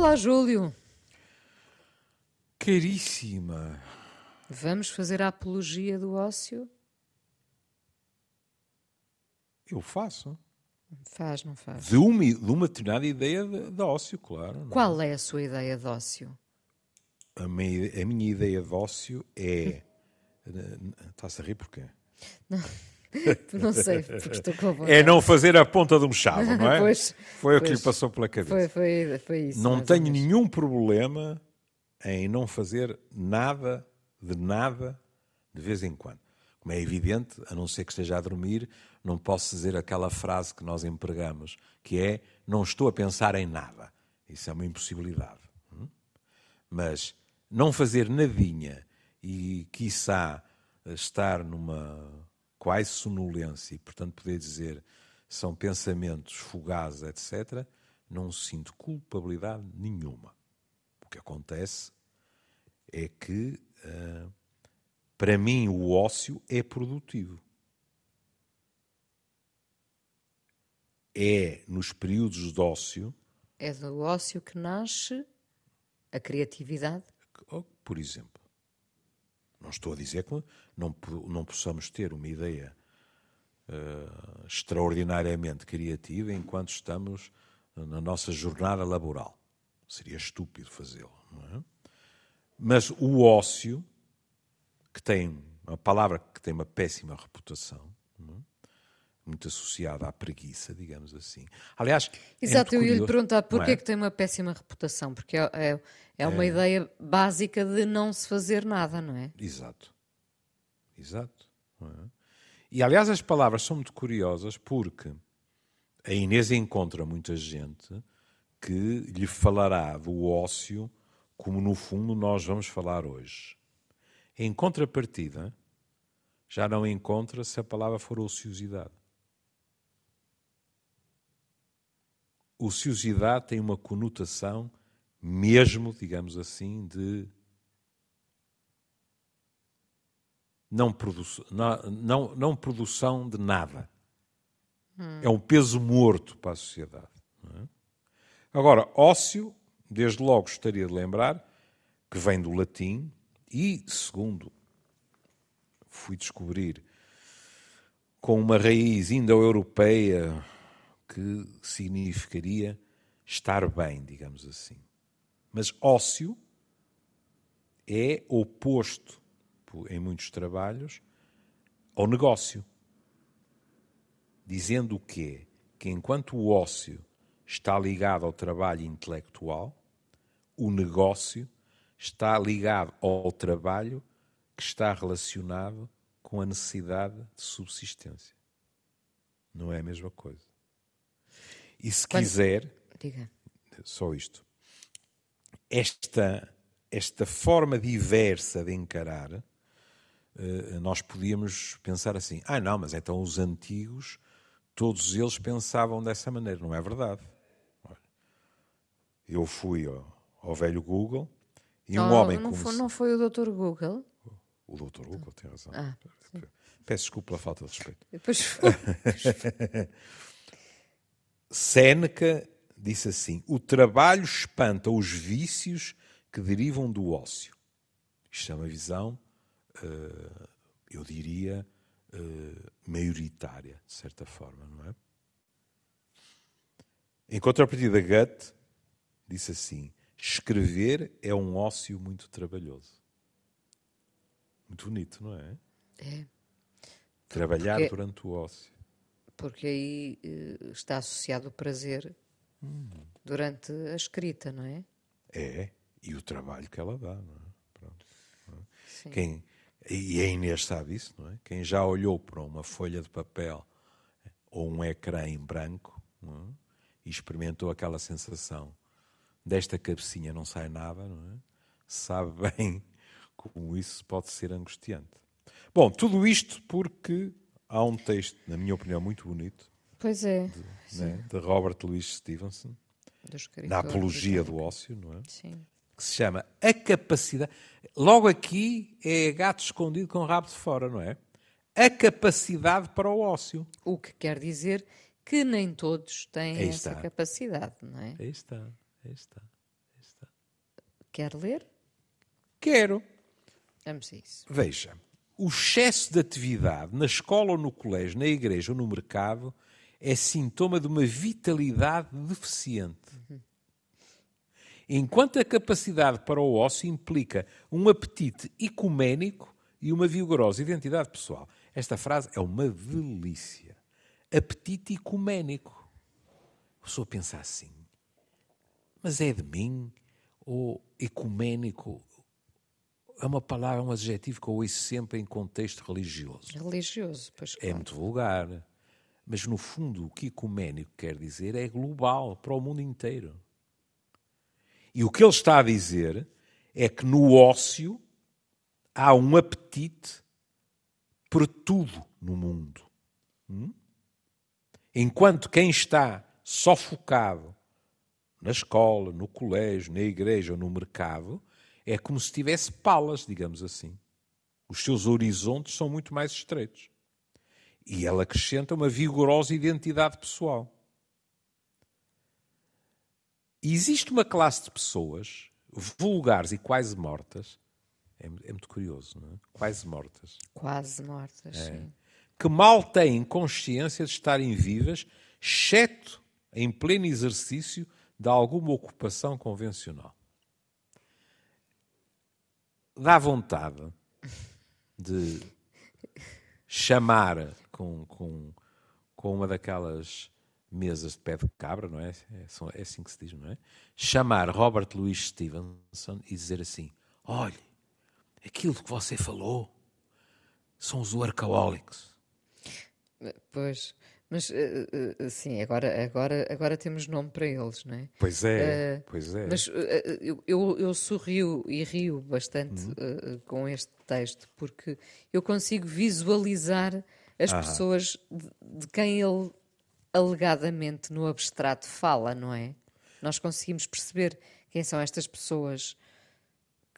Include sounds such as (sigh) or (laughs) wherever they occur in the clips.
Olá, Júlio. Caríssima. Vamos fazer a apologia do ócio? Eu faço. Faz, não faz? De uma, de uma determinada ideia de, de ócio, claro. não é? Qual é a sua ideia de ócio? A minha, a minha ideia de ócio é. (laughs) Está-se a rir porquê? Não (laughs) sei, porque estou com a vontade. É não fazer a ponta de um chave, (laughs) não é? Pois, Foi o que pois. lhe passou pela cabeça. Foi, foi, foi isso. não tenho nenhum problema em não fazer nada, de nada, de vez em quando. Como é evidente, a não ser que esteja a dormir, não posso dizer aquela frase que nós empregamos, que é não estou a pensar em nada. Isso é uma impossibilidade. hum? Mas não fazer nadinha e, quiçá, estar numa quase sonolência e, portanto, poder dizer são pensamentos fugazes, etc., não sinto culpabilidade nenhuma. O que acontece é que, ah, para mim, o ócio é produtivo. É nos períodos de ócio, É do ócio que nasce a criatividade. oh, por exemplo, não estou a dizer que não, não possamos ter uma ideia ah, extraordinariamente criativa enquanto estamos na nossa jornada laboral. Seria estúpido fazê-lo, é? Mas o ócio, que tem uma palavra que tem uma péssima reputação? Muito associada à preguiça, digamos assim. Aliás, é Exato, eu muito ia lhe perguntar porquê é? que tem uma péssima reputação, porque é, é, é uma ideia básica de não se fazer nada, não é? Exato. Exato. é? E aliás, as palavras são muito curiosas porque a Inês encontra muita gente que lhe falará do ócio como no fundo nós vamos falar hoje. Em contrapartida, já não encontra se a palavra for ociosidade. Ociosidade tem uma conotação mesmo, digamos assim, de não, produ não, não, não produção de nada. É um peso morto para a sociedade. é? Agora, ócio, desde logo gostaria de lembrar, que vem do latim e, segundo fui descobrir, com uma raiz indo-europeia que significaria estar bem, digamos assim. Mas ócio é oposto, em muitos trabalhos, ao negócio. Dizendo o quê? Que enquanto o ócio está ligado ao trabalho intelectual, o negócio está ligado ao trabalho que está relacionado com a necessidade de subsistência. Não é a mesma coisa. E se Quando- quiser, Diga. só isto. Esta, esta forma diversa de encarar, eh, nós podíamos pensar assim: ah, não, mas então os antigos, todos eles pensavam dessa maneira. Não é verdade. Eu fui ao, ao velho Google e um Oh, homem não, como. foi, não foi o Dr. Google? O doutor Google tem razão. Ah, Peço desculpa pela falta de respeito. Depois foi. (laughs) Séneca disse assim: o trabalho espanta os vícios que derivam do ócio. Isto é uma visão, eh, eu diria, eh, maioritária, de certa forma, não é? Em contrapartida, Goethe disse assim: escrever é um ócio muito trabalhoso. Muito bonito, não é? É, Trabalhar Porque- durante o ócio. Porque aí eh, está associado o prazer durante a escrita, não é? É, e o trabalho que ela dá, não é? Pronto. Sim. Quem, e a Inês sabe isso, não é? Quem já olhou para uma folha de papel ou um ecrã em branco não é? e experimentou aquela sensação desta cabecinha não sai nada, não é? Sabe (laughs) bem como isso pode ser angustiante. Bom, tudo isto porque há um texto, na minha opinião, muito bonito, Pois é. né, de Robert Louis Stevenson, na Apologia do. Ócio, não é? Sim. que se chama A Capacidade. Logo aqui é gato escondido com o rabo de fora, não é? A capacidade para o ócio. O que quer dizer que nem todos têm Aí essa está. capacidade, não é? Aí está, aí está. Aí Quer ler? Quero. Vamos a isso. Veja, o excesso de atividade na escola ou no colégio, na igreja ou no mercado é sintoma de uma vitalidade deficiente. Enquanto a capacidade para o ócio implica um apetite ecuménico e uma vigorosa identidade pessoal. Esta frase é uma delícia. Apetite ecuménico. A pessoa pensa assim, mas é de mim? Ou ecuménico é uma palavra, um adjetivo que eu ouço sempre em contexto religioso. Religioso, pois É muito vulgar. Mas, no fundo, o que ecuménico quer dizer é global, para o mundo inteiro. E o que ele está a dizer é que no ócio há um apetite por tudo no mundo. Hum? Enquanto quem está só focado na escola, no colégio, na igreja ou no mercado, é como se tivesse palas, digamos assim. Os seus horizontes são muito mais estreitos. E ela acrescenta uma vigorosa identidade pessoal. E existe uma classe de pessoas vulgares e quase mortas, é, é muito curioso, não é? Quase mortas. Quase mortas, é. sim. Que mal têm consciência de estarem vivas, exceto em pleno exercício de alguma ocupação convencional. Dá vontade de chamar com, com, com uma daquelas mesas de pé de cabra, não é? É, é assim que se diz, não é? Chamar Robert Louis Stevenson e dizer assim: olhe, aquilo que você falou são os workaholics. Pois, mas uh, uh, sim, agora, agora, agora temos nome para eles, não é? Pois é, uh, pois é. Mas eu, eu, eu sorrio e rio bastante uhum. com este texto, porque eu consigo visualizar as pessoas de, de quem ele alegadamente no abstrato fala, não é? Nós conseguimos perceber quem são estas pessoas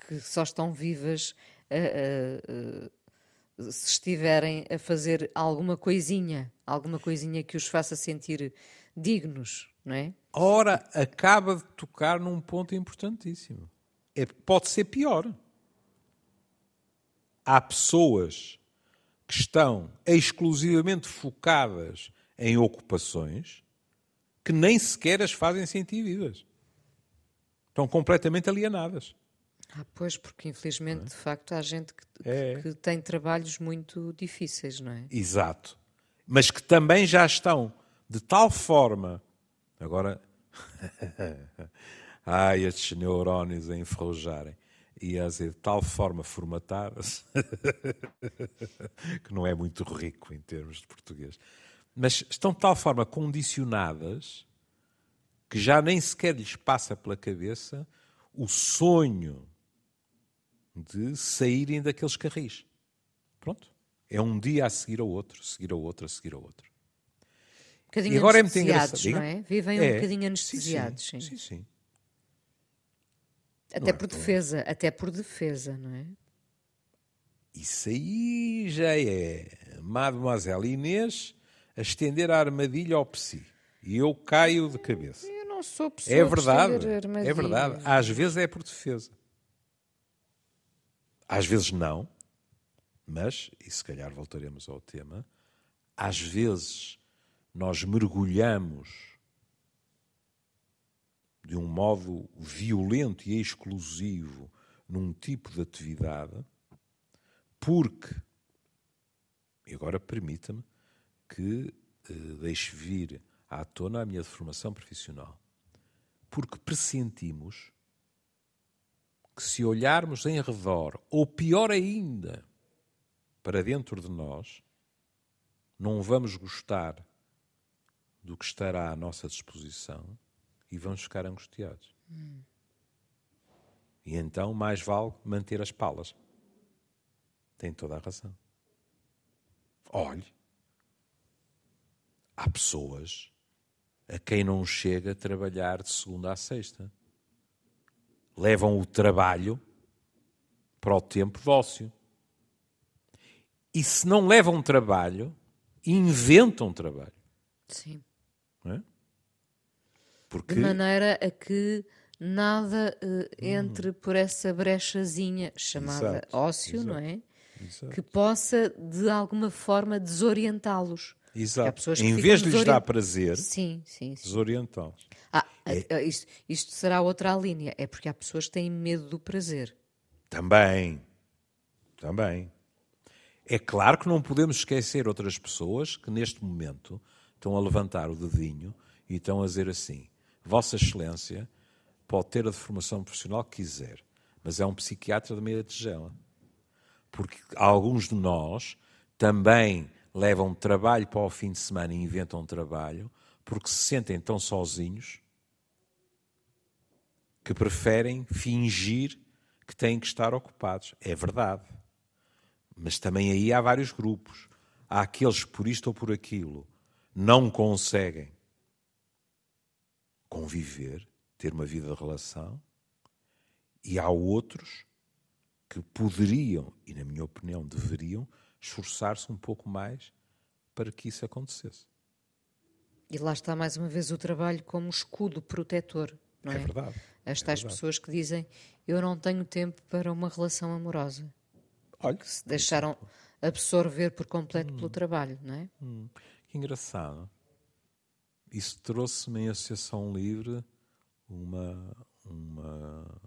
que só estão vivas uh, uh, uh, se estiverem a fazer alguma coisinha, alguma coisinha que os faça sentir dignos, não é? Ora, acaba de tocar num ponto importantíssimo. É, pode ser pior. Há pessoas que estão exclusivamente focadas em ocupações que nem sequer as fazem sentir vivas. Estão completamente alienadas. Ah, pois, porque infelizmente, é? de facto, há gente que, é. que, tem trabalhos muito difíceis, não é? Exato. Mas que também já estão de tal forma. Agora. (laughs) Ai, estes neurónios a enferrujarem e a de tal forma formatadas (laughs) que não é muito rico em termos de português. Mas estão de tal forma condicionadas que já nem sequer lhes passa pela cabeça o sonho de saírem daqueles carris. Pronto. É um dia a seguir ao outro, seguir ao outro, a seguir ao outro. Um bocadinho e agora é muito engraçado. não é? Vivem um é. bocadinho anestesiados. Sim, sim. sim. sim. Até é por defesa, até por defesa, não é? Isso aí já é Mademoiselle Inês a estender a armadilha ao psi. E eu caio de cabeça. Eu não sou pessoa é verdade, É verdade. Às vezes é por defesa. Às vezes não. Mas, e se calhar voltaremos ao tema, às vezes nós mergulhamos de um modo violento e exclusivo num tipo de atividade, porque, e agora permita-me que eh, deixe vir à tona a minha formação profissional, porque pressentimos que se olharmos em redor, ou pior ainda, para dentro de nós, não vamos gostar do que estará à nossa disposição e vamos ficar angustiados. Hum. E então mais vale manter as palas. Tem toda a razão. Olhe, há pessoas a quem não chega a trabalhar de segunda a sexta. Levam o trabalho para o tempo de ócio. E se não levam trabalho, inventam trabalho. Sim. É? Porque... De maneira a que nada uh, entre por essa brechazinha chamada Exato, ócio, exato, não é? Exato. Que possa, de alguma forma, desorientá-los. Exato. Em vez de lhes dar prazer, Sim, sim, sim. desorientá-los. Ah, É. isto, isto será outra linha. É porque há pessoas que têm medo do prazer. Também. Também. É claro que não podemos esquecer outras pessoas que neste momento estão a levantar o dedinho e estão a dizer assim: Vossa Excelência pode ter a deformação profissional que quiser, mas é um psiquiatra de meia tigela. Porque alguns de nós também levam trabalho para o fim de semana e inventam trabalho porque se sentem tão sozinhos que preferem fingir que têm que estar ocupados. É verdade. Mas também aí há vários grupos. Há aqueles que por isto ou por aquilo não conseguem conviver, ter uma vida de relação, e há outros que poderiam, e na minha opinião deveriam, esforçar-se um pouco mais para que isso acontecesse. E lá está mais uma vez o trabalho como escudo protetor, não é? É verdade. As é tais verdade. pessoas que dizem eu não tenho tempo para uma relação amorosa. Olha, Que se deixaram absorver por completo Hum. pelo trabalho, não é? Que engraçado. Isso trouxe-me em Associação Livre uma, uma,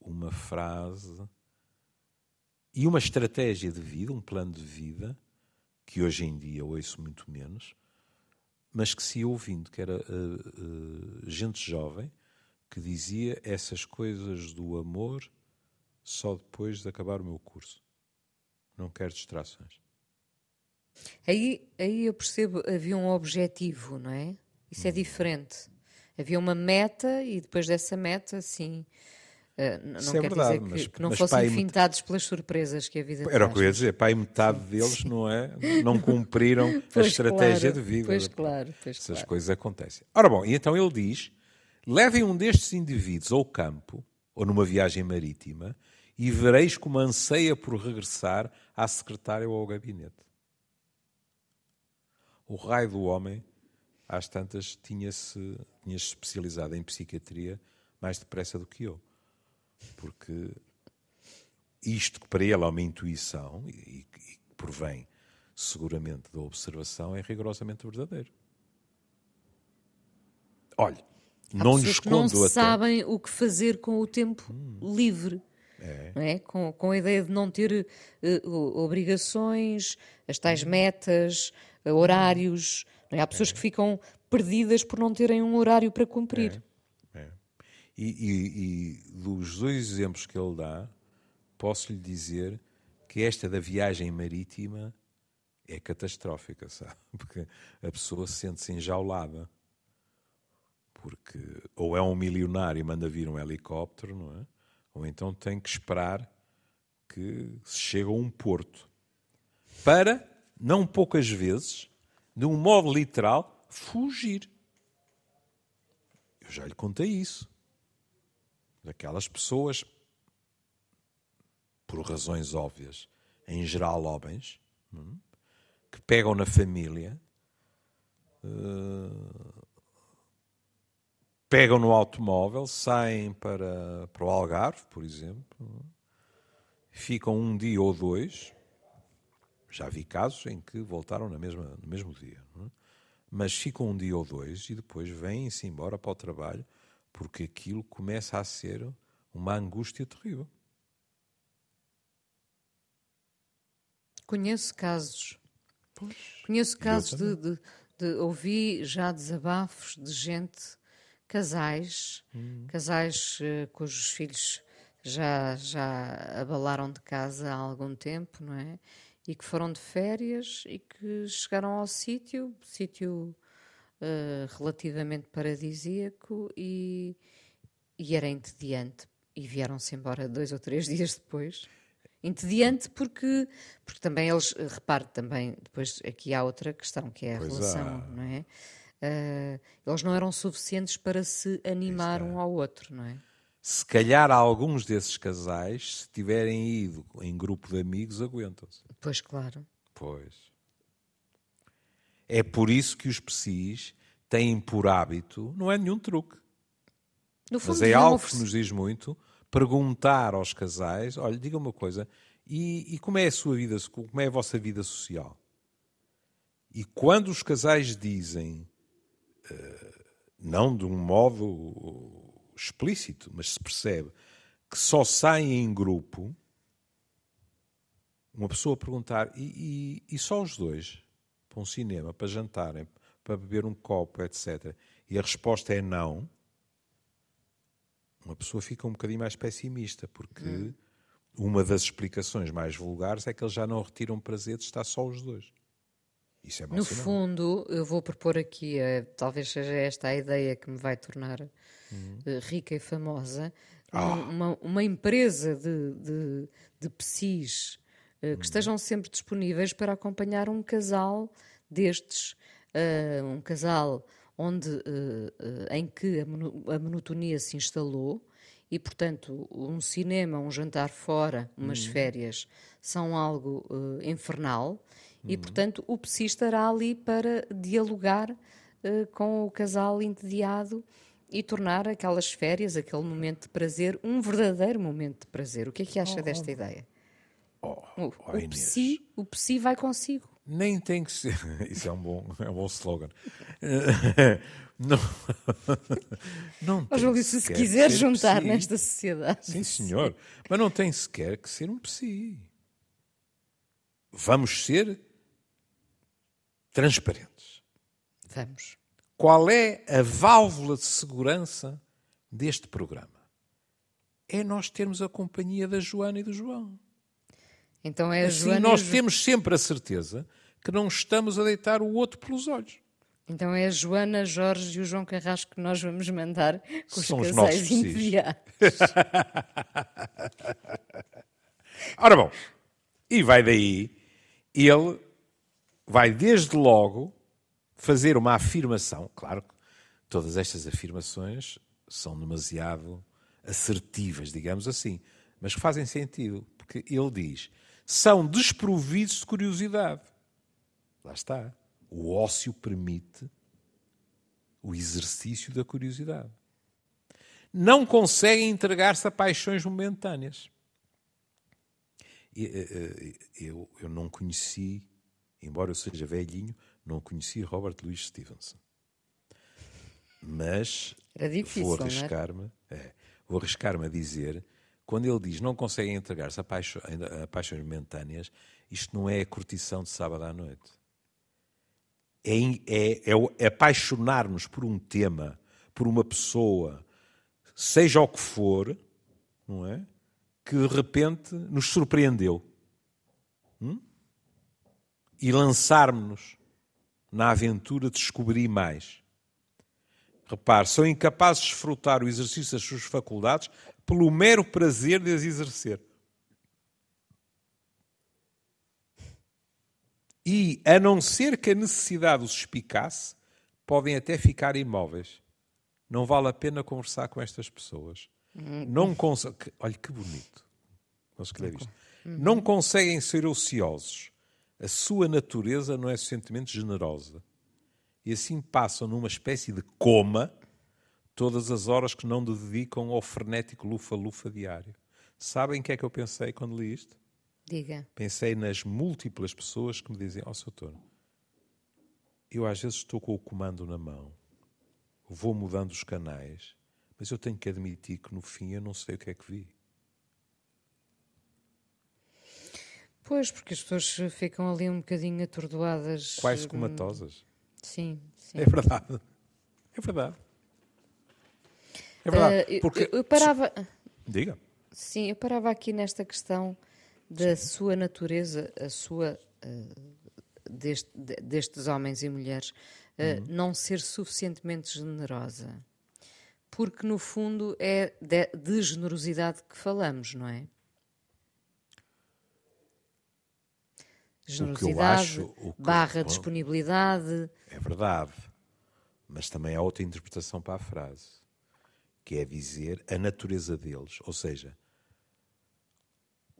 uma frase e uma estratégia de vida, um plano de vida, que hoje em dia ouço muito menos, mas que se ouvindo, que era eh, eh, gente jovem que dizia essas coisas do amor só depois de acabar o meu curso. Não quero distrações. Aí, aí eu percebo, havia um objetivo, não é? Isso Hum. é diferente. Havia uma meta e depois dessa meta, sim. eh, n- Isso não é quer verdade, dizer que, mas- que não fossem pai, fintados pelas surpresas que a vida Era o que eu ia dizer, pai, metade deles, não é? Não (laughs) cumpriram a estratégia claro, de vida. Pois claro, pois Essas claro. coisas acontecem. Ora bom, e então ele diz: levem um destes indivíduos ao campo ou numa viagem marítima e vereis como anseia por regressar à secretária ou ao gabinete. O raio do homem, às tantas, tinha-se tinha especializado em psiquiatria mais depressa do que eu. Porque isto que para ele é uma intuição e, e provém seguramente da observação é rigorosamente verdadeiro. Olha, Há não pessoas que não escondo até. sabem o que fazer com o tempo livre. É. É? com, com a ideia de não ter o- obrigações, as tais metas, eh, horários. é? Há pessoas que ficam perdidas por não terem um horário para cumprir. É. E, e- e dos dois exemplos que ele dá, posso lhe dizer que esta da viagem marítima é catastrófica, sabe? (laughs) Porque a pessoa sente-se enjaulada. Porque ou é um milionário e manda vir um helicóptero, não é? Ou então tem que esperar que se chegue a um porto. Para, não poucas vezes, de um modo literal, fugir. Eu já lhe contei isso. Daquelas pessoas, por razões óbvias, em geral homens, hum, que pegam na família, eh, pegam no automóvel, saem para, para o Algarve, por exemplo, ficam um dia ou dois. Já vi casos em que voltaram na mesma, no mesmo dia. é? Mas ficam um dia ou dois e depois vêm-se embora para o trabalho porque aquilo começa a ser uma angústia terrível. Conheço casos. Conheço casos de, de, de- Ouvi já desabafos de gente, casais, Hum. casais eh, cujos filhos já, já abalaram de casa há algum tempo, não é? E que foram de férias e que chegaram ao sítio, sítio eh, relativamente paradisíaco e, e era entediante. E vieram-se embora dois ou três (laughs) dias depois. Entediante porque, porque também eles, eh, repare também, depois aqui há outra questão que é a Pois relação, há. não é? Eh, eles não eram suficientes para se animar um ao outro, não é? Se calhar alguns desses casais, se tiverem ido em grupo de amigos, aguentam-se. Pois claro. Pois. É por isso que os psis têm por hábito, não é nenhum truque, Mas é algo que nos diz muito perguntar aos casais: olha, diga uma coisa, e, e, como é a sua vida, como é a vossa vida social? E quando os casais dizem, uh, não de um modo explícito, mas se percebe que só saem em grupo, uma pessoa perguntar, e, e, e só os dois? Para um cinema, para jantarem, para beber um copo, etc. E a resposta é não. Uma pessoa fica um bocadinho mais pessimista, porque hum. uma das explicações mais vulgares é que eles já não retiram prazer de estar só os dois. Isso é No sinal. fundo, eu vou propor aqui, uh, talvez seja esta a ideia que me vai tornar uh, rica e famosa, ah. uma, uma, empresa de, de, de psis uh, que hum. estejam sempre disponíveis para acompanhar um casal destes, um casal onde, em que a, a monotonia se instalou, e, portanto, um cinema, um jantar fora, umas uhum. férias, são algo uh, infernal e, portanto, o PSI estará ali para dialogar uh, com o casal entediado e tornar aquelas férias, aquele momento de prazer, um verdadeiro momento de prazer. O que é que acha oh, desta oh, ideia? Oh, o, oh, o, psi, o psi vai consigo. Nem tem que ser. (laughs) Isso é um bom, é um bom slogan. (laughs) Não, (laughs) não tem Júlio, se, se quiser juntar psi. nesta sociedade. Sim, senhor. Mas não tem sequer que ser um psi. Vamos ser transparentes. Vamos. Qual é a válvula de segurança deste programa? É nós termos a companhia da Joana e do João. Então é assim, Joana nós temos sempre a certeza que não estamos a deitar o outro pelos olhos. Então é a Joana, Jorge e o João Carrasco que nós vamos mandar com os São casais os enviados. (laughs) Ora bom, e vai daí, ele vai desde logo fazer uma afirmação. Claro que todas estas afirmações são demasiado assertivas, digamos assim, mas que fazem sentido, porque ele diz: são desprovidos de curiosidade. Lá está. O ócio permite o exercício da curiosidade. Não conseguem entregar-se a paixões momentâneas. Eh, eh, eu, eu não conheci embora eu seja velhinho, não conheci Robert Louis Stevenson. Mas difícil, vou é? arriscar-me, é, vou arriscar-me a dizer, quando ele diz não conseguem entregar-se a, paixo, a paixões momentâneas, isto não é a curtição de sábado à noite. É, é, é, é apaixonar-nos por um tema, por uma pessoa, seja o que for, não é? Que de repente nos surpreendeu. Hum? e lançarmos-nos na aventura de descobrir mais. Repare, são incapazes de desfrutar o exercício das suas faculdades pelo mero prazer de as exercer. E, a não ser que a necessidade os espicasse, podem até ficar imóveis. Não vale a pena conversar com estas pessoas. Não conseguem. Olha que bonito. Escrever isto. Não conseguem ser ociosos a sua natureza não é suficientemente generosa. E assim passam numa espécie de coma todas as horas que não dedicam ao frenético lufa-lufa diário. Sabem o que é que eu pensei quando li isto? Diga. Pensei nas múltiplas pessoas que me dizem: Ó, oh, Soutor, eu às vezes estou com o comando na mão, vou mudando os canais, mas eu tenho que admitir que no fim eu não sei o que é que vi. Pois, porque as pessoas ficam ali um bocadinho atordoadas. Quais hum, comatosas. Sim, sim. É verdade. É verdade. É verdade. Uh, porque... eu, eu parava. Diga. Sim, eu parava aqui nesta questão da sim. sua natureza, a sua. Uh, deste, destes homens e mulheres, uh, uhum. não ser suficientemente generosa. Porque, no fundo, é de, de generosidade que falamos, não é? Generosidade, acho, que, barra bom, disponibilidade. É verdade. Mas também há outra interpretação para a frase, que é dizer a natureza deles, ou seja,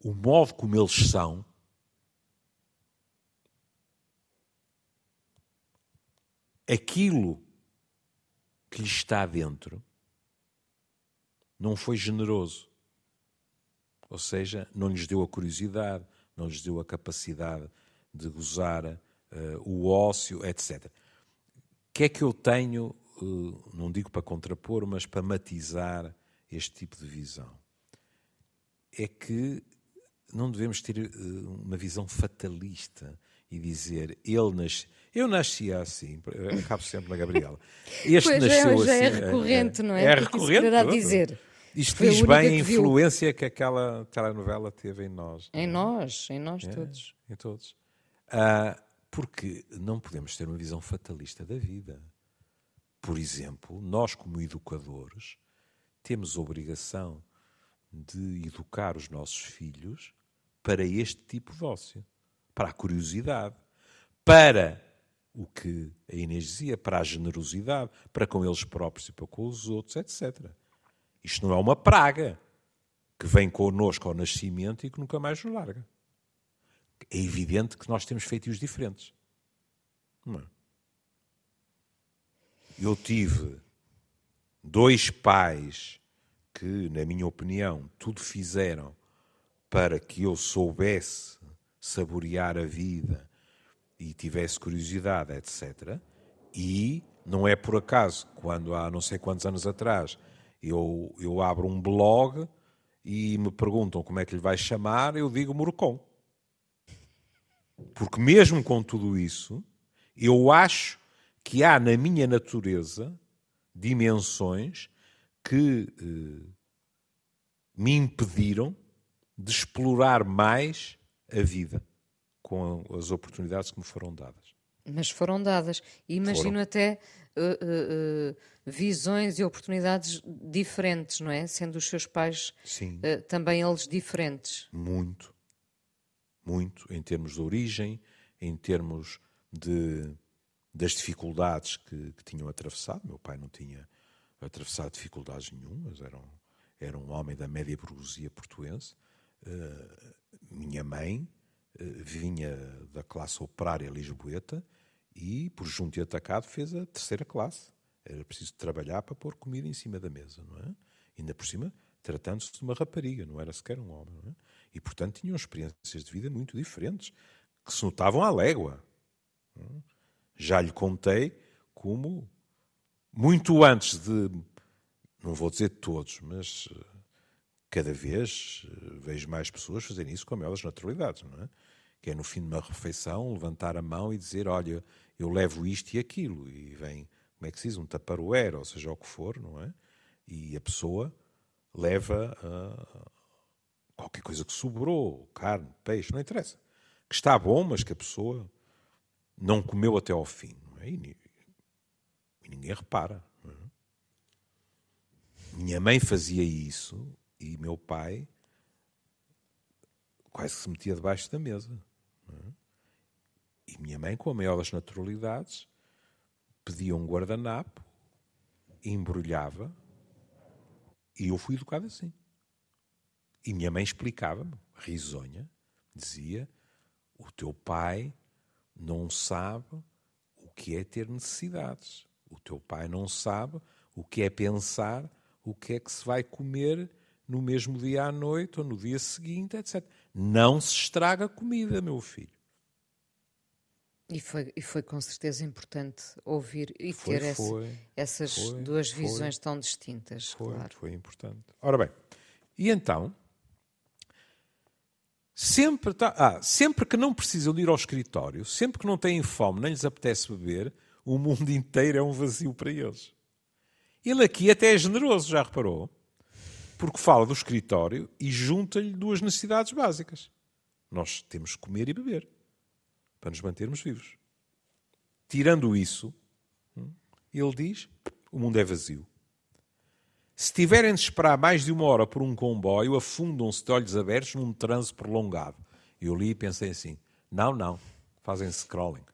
o modo como eles são, aquilo que lhes está dentro, não foi generoso. Ou seja, não lhes deu a curiosidade, não lhes deu a capacidade de gozar uh, o ócio, etc. O que é que eu tenho, uh, não digo para contrapor, mas para matizar este tipo de visão? É que não devemos ter uh, uma visão fatalista e dizer ele nasce. Eu nasci assim, acabo sempre na Gabriela. Este pois nasceu é, já assim. é recorrente, é, não é? É recorrente. dizer. Isto diz bem a influência que, que aquela telenovela teve em nós. Em nós, em nós é, todos. Em todos. Ah, porque não podemos ter uma visão fatalista da vida. Por exemplo, nós, como educadores, temos a obrigação de educar os nossos filhos para este tipo de ócio, para a curiosidade, para o que a Inês dizia, para a generosidade, para com eles próprios e para com os outros, etc. Isto não é uma praga que vem connosco ao nascimento e que nunca mais nos larga. É evidente que nós temos feitios diferentes. Não é? Eu tive dois pais que, na minha opinião, tudo fizeram para que eu soubesse saborear a vida e tivesse curiosidade, etc. E não é por acaso, quando há não sei quantos anos atrás eu, eu abro um blog e me perguntam como é que lhe vai chamar, eu digo Morcom. Porque mesmo com tudo isso, eu acho que há na minha natureza dimensões que eh, me impediram de explorar mais a vida com as oportunidades que me foram dadas. Mas foram dadas. E imagino foram. até uh, uh, visões e oportunidades diferentes, não é? Sendo os seus pais também eles diferentes. Muito. Muito, em termos de origem, em termos de, das dificuldades que, que tinham atravessado. Meu pai não tinha atravessado dificuldades nenhumas, era um, era um homem da média burguesia portuense. Minha mãe vinha da classe operária lisboeta e, por junto e atacado, fez a terceira classe. Era preciso trabalhar para pôr comida em cima da mesa, não é? Ainda por cima, tratando-se de uma rapariga, não era sequer um homem, não é? E, portanto, tinham experiências de vida muito diferentes, que se notavam à légua. É? Já lhe contei como, muito antes de, não vou dizer todos, mas eh, cada vez eh, vejo mais pessoas fazerem isso com a maior das naturalidades, não é? Que é no fim de uma refeição levantar a mão e dizer: Olha, eu levo isto e aquilo, e vem, como é que se diz, um taparoeira, ou seja, o que for, não é? E a pessoa leva uh, qualquer coisa que sobrou, carne, peixe, não interessa. Que está bom, mas que a pessoa não comeu até ao fim, não é? E, e ninguém repara. É? Minha mãe fazia isso e meu pai quase se metia debaixo da mesa. É? E minha mãe, com a maior das naturalidades, pedia um guardanapo, embrulhava, e eu fui educado assim. E minha mãe explicava-me, risonha, dizia: o teu pai não sabe o que é ter necessidades. O teu pai não sabe o que é pensar o que é que se vai comer no mesmo dia à noite ou no dia seguinte, etc. Não se estraga comida, meu filho. E foi, e foi com certeza importante ouvir e foi, ter foi, essas foi, duas visões tão distintas. Foi, claro. foi importante. Ora bem, e então, sempre, tá, ah, sempre que não precisam de ir ao escritório, sempre que não têm fome, nem lhes apetece beber, o mundo (laughs) inteiro é um vazio para eles. Ele aqui até é generoso, já reparou? Porque fala do escritório e junta-lhe duas necessidades básicas. Nós temos que comer e beber para nos mantermos vivos. Tirando isso, ele diz: o mundo é vazio. Se tiverem de esperar mais de uma hora por um comboio, afundam-se de olhos abertos num transe prolongado. Eu li e pensei assim: não, não, fazem scrolling.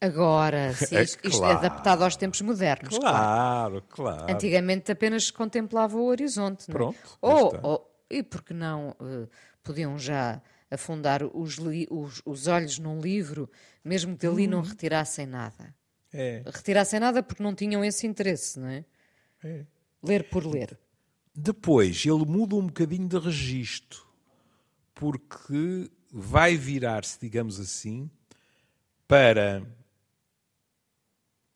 Agora, (laughs) se é, isto, claro. é adaptado aos tempos modernos. Claro, claro. claro. Antigamente apenas contemplava o horizonte. Não é? Pronto. Ou, ou, e porque não uh, podiam já afundar os, os, os, olhos num livro, mesmo que dali hum. não uhum. retirassem nada. É. Retirassem nada porque não tinham esse interesse, não é? é. Ler por ler. Depois ele muda um bocadinho de registro, porque vai virar-se, digamos assim, para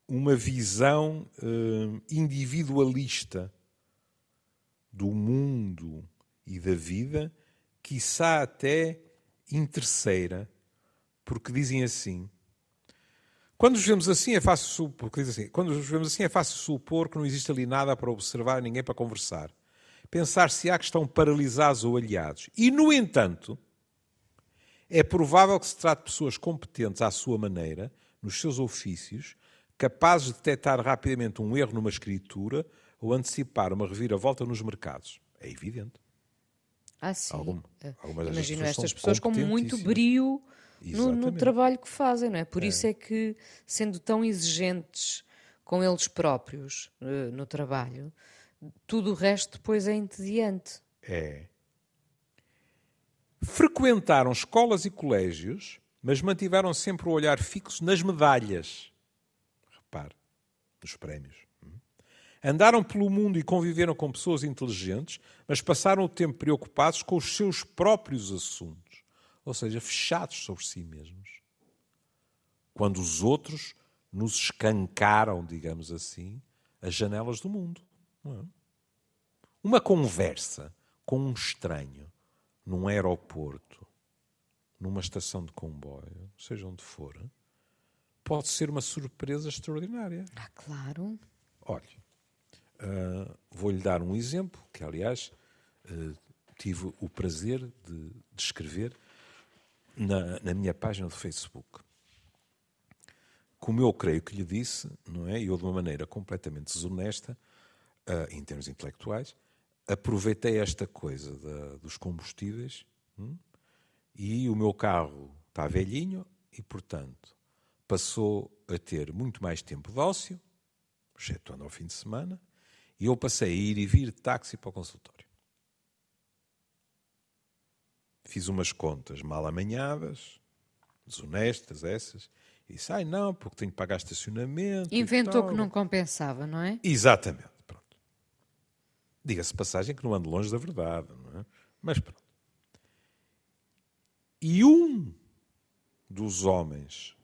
uma visão uh, individualista do mundo e da vida, quiçá até interesseira, porque dizem assim. Quando os vemos assim é fácil supor, assim, quando os vemos assim é fácil supor que não existe ali nada para observar, ninguém para conversar. Pensar se há que estão paralisados ou aliados. E, no entanto, é provável que se trate de pessoas competentes à sua maneira, nos seus ofícios, capazes de detectar rapidamente um erro numa escritura ou antecipar uma reviravolta nos mercados. É evidente. Ah, sim. Algum, é. Imagino estas pessoas com muito brio no, no, trabalho que fazem, não é? Por é. isso é que, sendo tão exigentes com eles próprios uh, no trabalho, tudo o resto depois é entediante. É. Frequentaram escolas e colégios, mas mantiveram sempre o olhar fixo nas medalhas. Repare, nos prémios. Andaram pelo mundo e conviveram com pessoas inteligentes, mas passaram o tempo preocupados com os seus próprios assuntos, ou seja, fechados sobre si mesmos. Quando os outros nos escancaram, digamos assim, as janelas do mundo. É? Uma conversa com um estranho num aeroporto, numa estação de comboio, seja onde for, pode ser uma surpresa extraordinária. Ah, claro. Olhe, Uh, Vou-lhe dar um exemplo, que aliás uh, tive o prazer de, de escrever na, na, minha página do Facebook. Como eu creio que lhe disse, não é? Eu, de uma maneira completamente desonesta, uh, em termos intelectuais, aproveitei esta coisa da, dos combustíveis hum, e o meu carro está velhinho e, portanto, passou a ter muito mais tempo de ócio, excetuando ao fim de semana, e eu passei a ir e vir de táxi para o consultório. Fiz umas contas mal amanhadas, desonestas essas, e disse, ai não, porque tenho que pagar estacionamento. Inventou que não compensava, não é? Exatamente, pronto. Diga-se passagem que não ando longe da verdade, não é? Mas pronto. E um dos homens,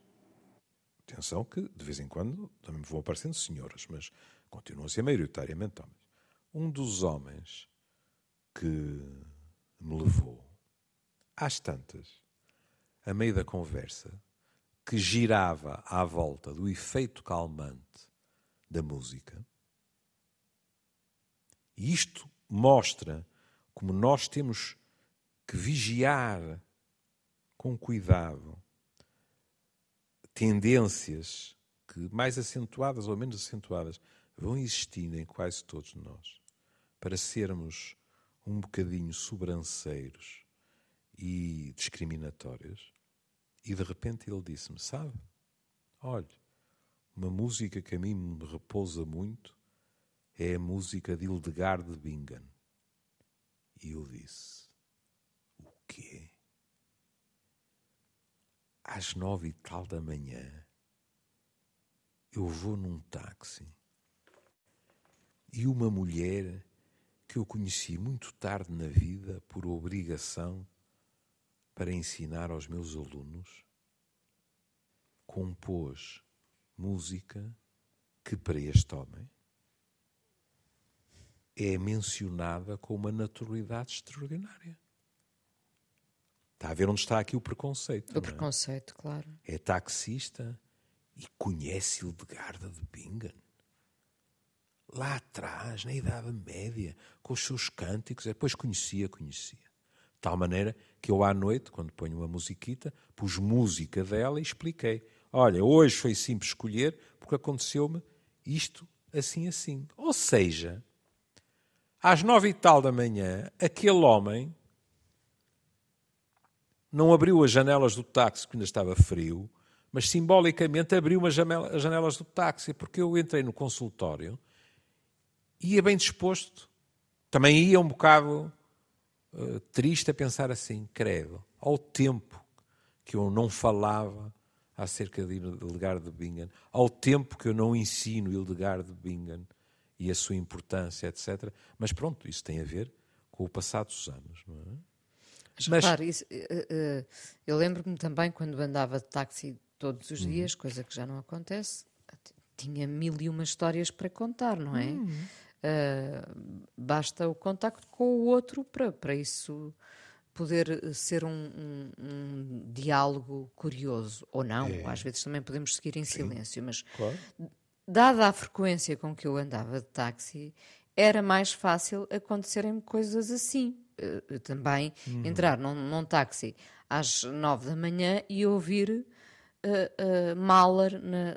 atenção que de vez em quando também vão aparecendo senhoras, mas continuam a ser maioritariamente homens. Um dos homens que me levou às tantas, a meio da conversa, que girava à volta do efeito calmante da música. E isto mostra como nós temos que vigiar com cuidado tendências que mais acentuadas ou menos acentuadas vão existindo em quase todos nós para sermos um bocadinho sobranceiros e discriminatórios. E de repente ele disse-me: Sabe, olhe, uma música que a mim me repousa muito é a música de Hildegard de Bingen. E eu disse: O quê? Às nove e tal da manhã, eu vou num táxi e uma mulher que eu conheci muito tarde na vida por obrigação para ensinar aos meus alunos, compôs música que para este homem é mencionada com uma naturalidade extraordinária. Está a ver onde está aqui o preconceito. O é? preconceito, claro. É taxista e conhece Hildegarda de Bingen lá atrás, na Idade Média, com os seus cânticos, depois conhecia, conhecia. De tal maneira que eu à noite, quando ponho uma musiquita, pus música dela e expliquei. Olha, hoje foi simples escolher porque aconteceu-me isto assim assim. Ou seja, às nove e tal da manhã, aquele homem não abriu as janelas do táxi porque ainda estava frio, mas simbolicamente abriu as janelas do táxi, porque eu entrei no consultório ia bem disposto. Também ia um bocado uh, triste a pensar assim, credo, ao tempo que eu não falava acerca de Hildegard de Bingen, ao tempo que eu não ensino Hildegard de Bingen, e a sua importância, etc. Mas pronto, isso tem a ver com o passado dos anos, não é? Mas, Mas claro, isso, eh, eh, eu lembro-me também quando andava de táxi todos os uhum. dias, coisa que já não acontece, tinha mil e uma histórias para contar, não é? Uhum. Uh, basta o contacto com o outro para, para isso poder ser um, um, um diálogo curioso, ou não, é. às vezes também podemos seguir em Sim. silêncio, mas claro. dada a frequência com que eu andava de táxi, era mais fácil acontecerem coisas assim. Uh, também uhum. entrar num, num táxi às nove da manhã e ouvir uh, uh, Mahler na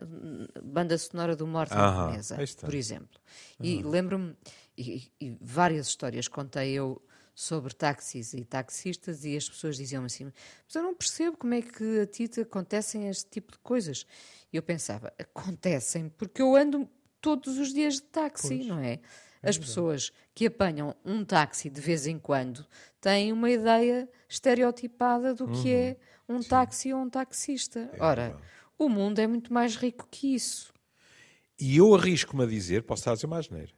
banda sonora do Morte na Mesa, por exemplo. E lembro-me, e, e, várias histórias contei eu sobre táxis e taxistas e as pessoas diziam assim, mas eu não percebo como é que a ti te acontecem este tipo de coisas. E eu pensava, acontecem porque eu ando todos os dias de táxi, pois. não é? é as pessoas que apanham um táxi de vez em quando têm uma ideia estereotipada do que é uhum um Sim. táxi ou um taxista. É Ora, verdade. o mundo é muito mais rico que isso. E eu arrisco-me a dizer, posso estar a dizer mais neiro,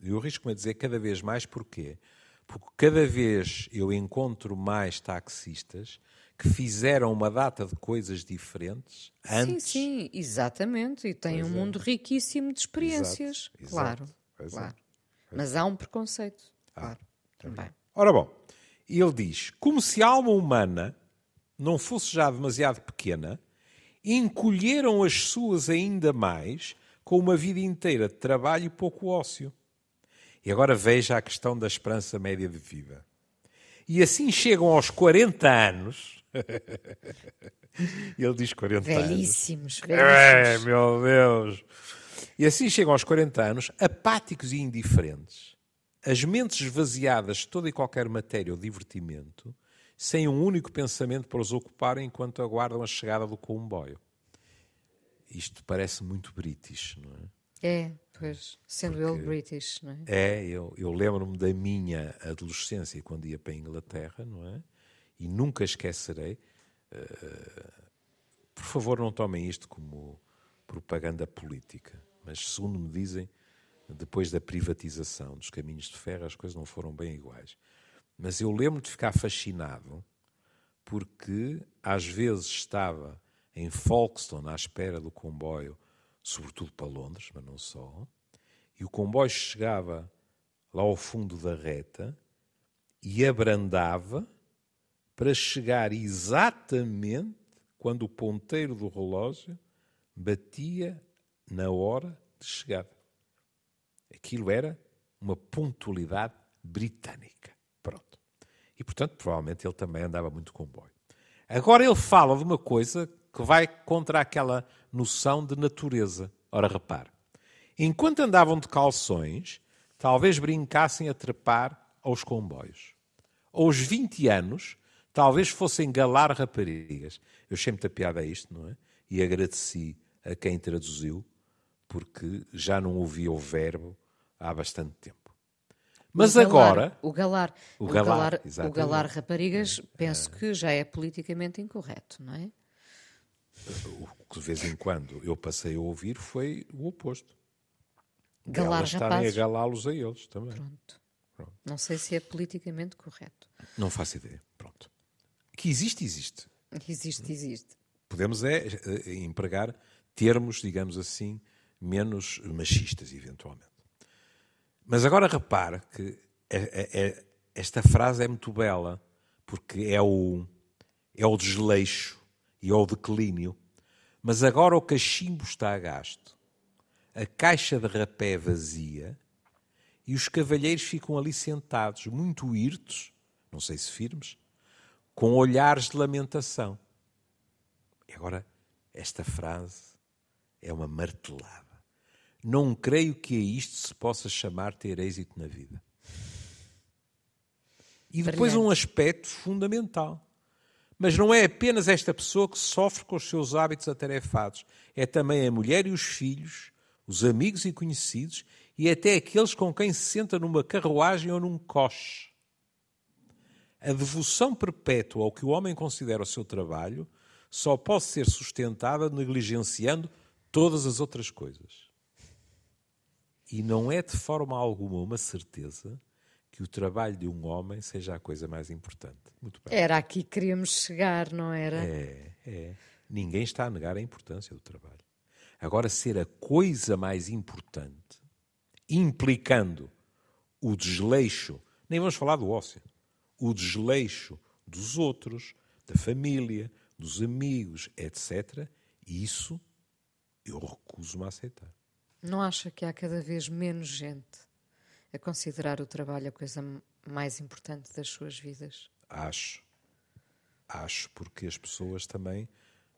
eu arrisco-me a dizer cada vez mais porquê? Porque cada vez eu encontro mais taxistas que fizeram uma data de coisas diferentes antes. Sim, sim, exatamente. E têm pois um é. mundo riquíssimo de experiências. Exato, claro, exato. claro. É. Mas há um preconceito. Ah, claro, também. Ora bom, ele diz: como se a alma humana não fosse já demasiado pequena, encolheram as suas ainda mais com uma vida inteira de trabalho e pouco ócio. E agora veja a questão da esperança média de vida. E assim chegam aos 40 anos. (laughs) Ele diz 40 velhíssimos, anos. Velhíssimos, É, meu Deus. E assim chegam aos 40 anos, apáticos e indiferentes, as mentes esvaziadas de toda e qualquer matéria ou divertimento, sem um único pensamento para os ocupar enquanto aguardam a chegada do comboio. Isto parece muito british, não é? É, pois, sendo Porque, ele british, não é? É, eu, eu lembro-me da minha adolescência quando ia para a Inglaterra, não é? E nunca esquecerei. Uh, por favor, não tomem isto como propaganda política, mas segundo me dizem, depois da privatização dos caminhos de ferro, as coisas não foram bem iguais. Mas eu lembro de ficar fascinado porque às vezes estava em Folkestone à espera do comboio, sobretudo para Londres, mas não só, e o comboio chegava lá ao fundo da reta e abrandava para chegar exatamente quando o ponteiro do relógio batia na hora de chegada. Aquilo era uma pontualidade britânica. E, portanto, provavelmente ele também andava muito comboio. Agora ele fala de uma coisa que vai contra aquela noção de natureza. Ora, repare. Enquanto andavam de calções, talvez brincassem a trepar aos comboios. Aos 20 anos, talvez fossem galar raparigas. Eu achei muita piada a isto, não é? E agradeci a quem traduziu, porque já não ouvia o verbo há bastante tempo. Mas o agora. o galar. O galar, o galar, o galar raparigas, penso que já é politicamente incorreto, não é? O que de vez em quando eu passei a ouvir foi o oposto. Galar Elas estarem a galá-los a eles também. Pronto. Pronto. Não sei se é politicamente correto. Não faço ideia. Pronto. Que existe, existe. Existe, existe. Podemos é, é empregar termos, digamos assim, menos machistas, eventualmente. Mas agora repare que é, é, é, esta frase é muito bela, porque é o, é o desleixo e é o declínio. Mas agora o cachimbo está a gasto, a caixa de rapé vazia e os cavalheiros ficam ali sentados, muito hirtos, não sei se firmes, com olhares de lamentação. E agora, esta frase é uma martelada. Não creio que a isto se possa chamar ter êxito na vida. E depois Brilhante. um aspecto fundamental. Mas não é apenas esta pessoa que sofre com os seus hábitos atarefados. É também a mulher e os filhos, os amigos e conhecidos e até aqueles com quem se senta numa carruagem ou num coche. A devoção perpétua ao que o homem considera o seu trabalho só pode ser sustentada negligenciando todas as outras coisas. E não é de forma alguma uma certeza que o trabalho de um homem seja a coisa mais importante. Muito bem. Era aqui que queríamos chegar, não era? É, é. Ninguém está a negar a importância do trabalho. Agora, ser a coisa mais importante, implicando o desleixo, nem vamos falar do ócio, o desleixo dos outros, da família, dos amigos, etc., isso eu recuso-me a aceitar. Não acha que há cada vez menos gente a considerar o trabalho a coisa mais importante das suas vidas? Acho. Acho, porque as pessoas também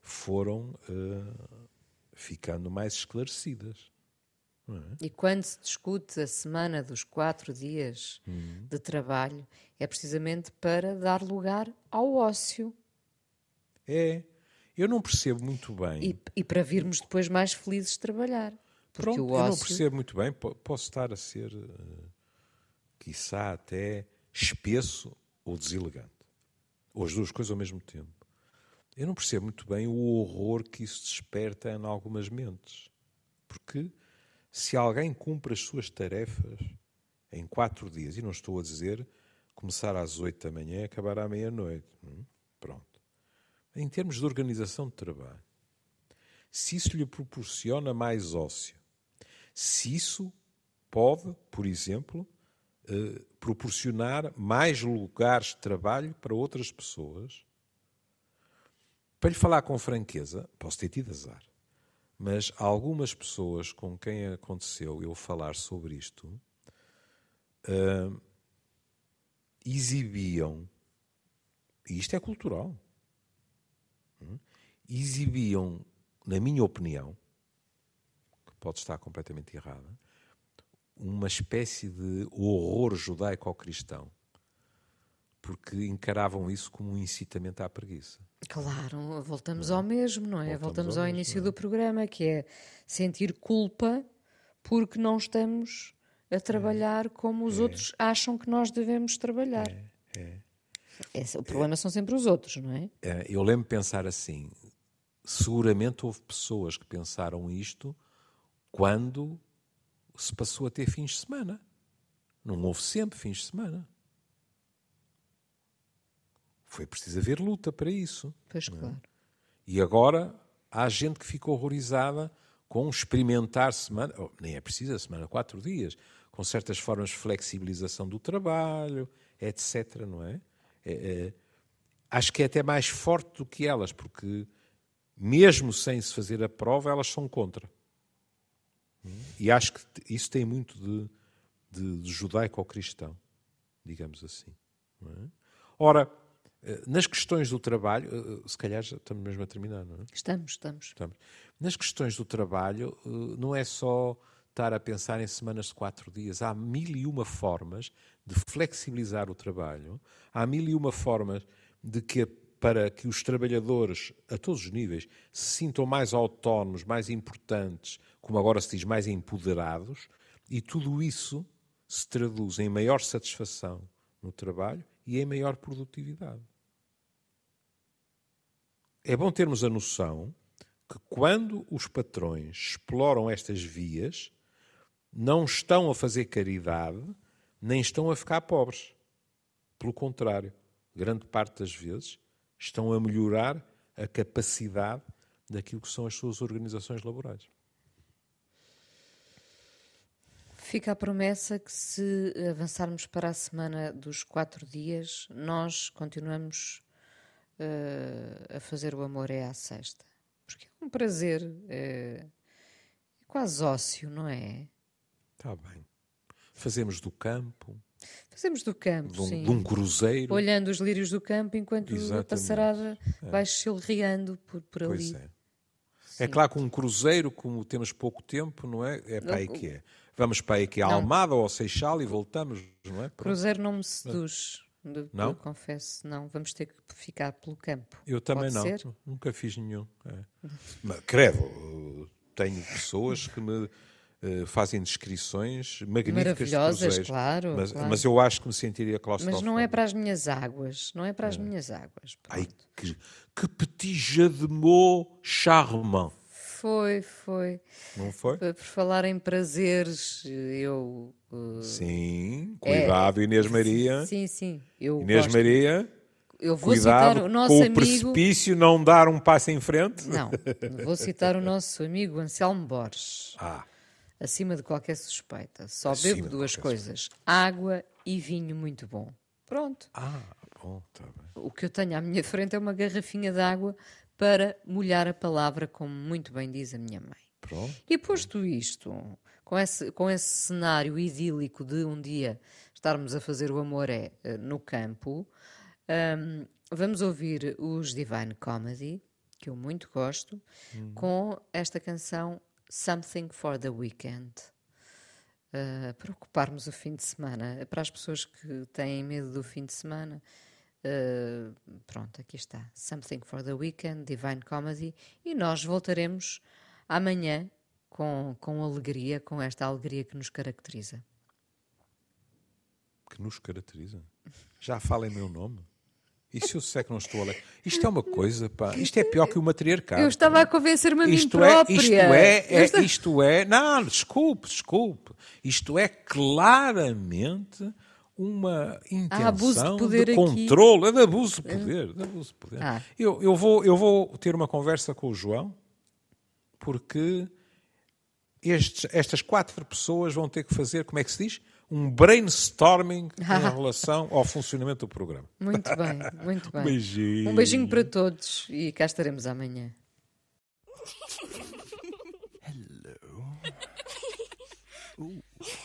foram uh, ficando mais esclarecidas. É? E quando se discute a semana dos quatro dias hum. de trabalho, é precisamente para dar lugar ao ócio. É. Eu não percebo muito bem. E, e para virmos depois mais felizes de trabalhar. Porque Pronto, o ócio... eu não percebo muito bem. Posso estar a ser, uh, quiçá, até espesso ou deselegante. Ou as duas coisas ao mesmo tempo. Eu não percebo muito bem o horror que isso desperta em algumas mentes. Porque se alguém cumpre as suas tarefas em quatro dias, e não estou a dizer começar às oito da manhã e acabar à meia-noite, hum? pronto. Em termos de organização de trabalho, se isso lhe proporciona mais ócio, se isso pode, por exemplo, eh, proporcionar mais lugares de trabalho para outras pessoas, para lhe falar com franqueza, posso ter tido azar mas algumas pessoas com quem aconteceu eu falar sobre isto uh, exibiam, e isto é cultural, uh, exibiam, na minha opinião, pode estar completamente errada, uma espécie de horror judaico-cristão porque encaravam isso como um incitamento à preguiça. Claro, voltamos ao mesmo, não é? Voltamos, voltamos ao, ao, início é? do programa, que é sentir culpa porque não estamos a trabalhar é, como os é. outros acham que nós devemos trabalhar. É, é. Esse, o problema são sempre os outros, não é? é eu lembro de pensar assim: seguramente houve pessoas que pensaram isto quando se passou a ter fins de semana. Não houve sempre fins de semana. Foi preciso haver luta para isso. Pois claro. E agora há gente que ficou horrorizada com experimentar semana, nem é preciso a semana, quatro dias, com certas formas de flexibilização do trabalho, etc. Não é? é, é acho que é até mais forte do que elas, porque mesmo sem se fazer a prova, elas são contra. E acho que isso tem muito de, de, de judaico-cristão, digamos assim. É? Ora, eh, nas questões do trabalho, eh, eh, se calhar já estamos mesmo a terminar, não é? Estamos, estamos. estamos. Nas questões do trabalho, não é só estar a pensar em semanas de quatro dias. Há mil e uma formas de flexibilizar o trabalho, há mil e uma formas de que para que os trabalhadores, a todos os níveis, se sintam mais autónomos, mais importantes, como agora se diz, mais empoderados, e tudo isso se traduz em maior satisfação no trabalho e em maior produtividade é bom termos a noção que quando os patrões exploram estas vias, não estão a fazer caridade, nem estão a ficar pobres. Pelo contrário, grande parte das vezes estão a melhorar a capacidade daquilo que são as suas organizações laborais. Fica a promessa que, se avançarmos para a semana dos quatro dias, nós continuamos uh, a fazer o amor é à sexta. Porque é um prazer, é, é quase ócio, não é? Está bem. Fazemos do campo. Fazemos do campo, de um, sim. De um cruzeiro. Olhando os lírios do campo enquanto Exatamente. a passarada é. vai chilreando por, por ali. Pois é. É claro que um cruzeiro, como temos pouco tempo, não é? É para aí que é. Vamos para aí que é Almada ou Seixal e voltamos, não é? Pronto. Cruzeiro não me seduz. Não? Eu confesso, não. Vamos ter que ficar pelo campo. Eu também Pode não. Ser? Nunca fiz nenhum. É. Mas, credo, tenho pessoas que me uh, fazem descrições magníficas Maravilhosas, claro mas, claro mas, eu acho que me sentiria claustrofóbico. Mas não é para as minhas águas. Não é para as é. minhas águas. Pronto. Ai, que, que petit jeu de mots charmant. Foi, foi. Não foi? Por falar em prazeres, eu. Uh, sim, cuidado, é, Inês Maria. Sim, sim. Eu Inês gosto. Maria. Eu vou cuidado citar o nosso com amigo... o precipício não dar um passo em frente. Não, vou citar o (laughs) nosso amigo Anselmo Borges. Ah. Acima de qualquer suspeita. Só Acima bebo duas coisas: suspeita. água e vinho muito bom. Pronto. Ah, bom, tá bem. O que eu tenho à minha frente é uma garrafinha de água para molhar a palavra, como muito bem diz a minha mãe. Pronto. E posto isto, com esse, com esse cenário idílico de um dia estarmos a fazer o amor é no campo, um, vamos ouvir os Divine Comedy, que eu muito gosto, hum. com esta canção Something for the Weekend. Uh, para ocuparmos o fim de semana. Para as pessoas que têm medo do fim de semana, uh, pronto, aqui está. Something for the Weekend, Divine Comedy. E nós voltaremos amanhã com, com alegria, com esta alegria que nos caracteriza. Que nos caracteriza? Já fala em meu nome? E se eu disser que não estou a ler? Isto é uma coisa, pá. Isto é pior que o matriarcado. Eu estava a convencer-me a mim isto própria. É, isto é, é isto é... Não, desculpe, desculpe. Isto é claramente uma intenção abuso de, de controle, é de abuso de poder. De abuso de poder. Ah. Eu, eu, vou, eu vou ter uma conversa com o João, porque estes, estas quatro pessoas vão ter que fazer, como é que se diz? Um brainstorming (laughs) em relação ao funcionamento do programa. Muito bem, (laughs) muito bem. Um beijinho. Um beijinho para todos e cá estaremos amanhã. Hello. Ooh. (laughs)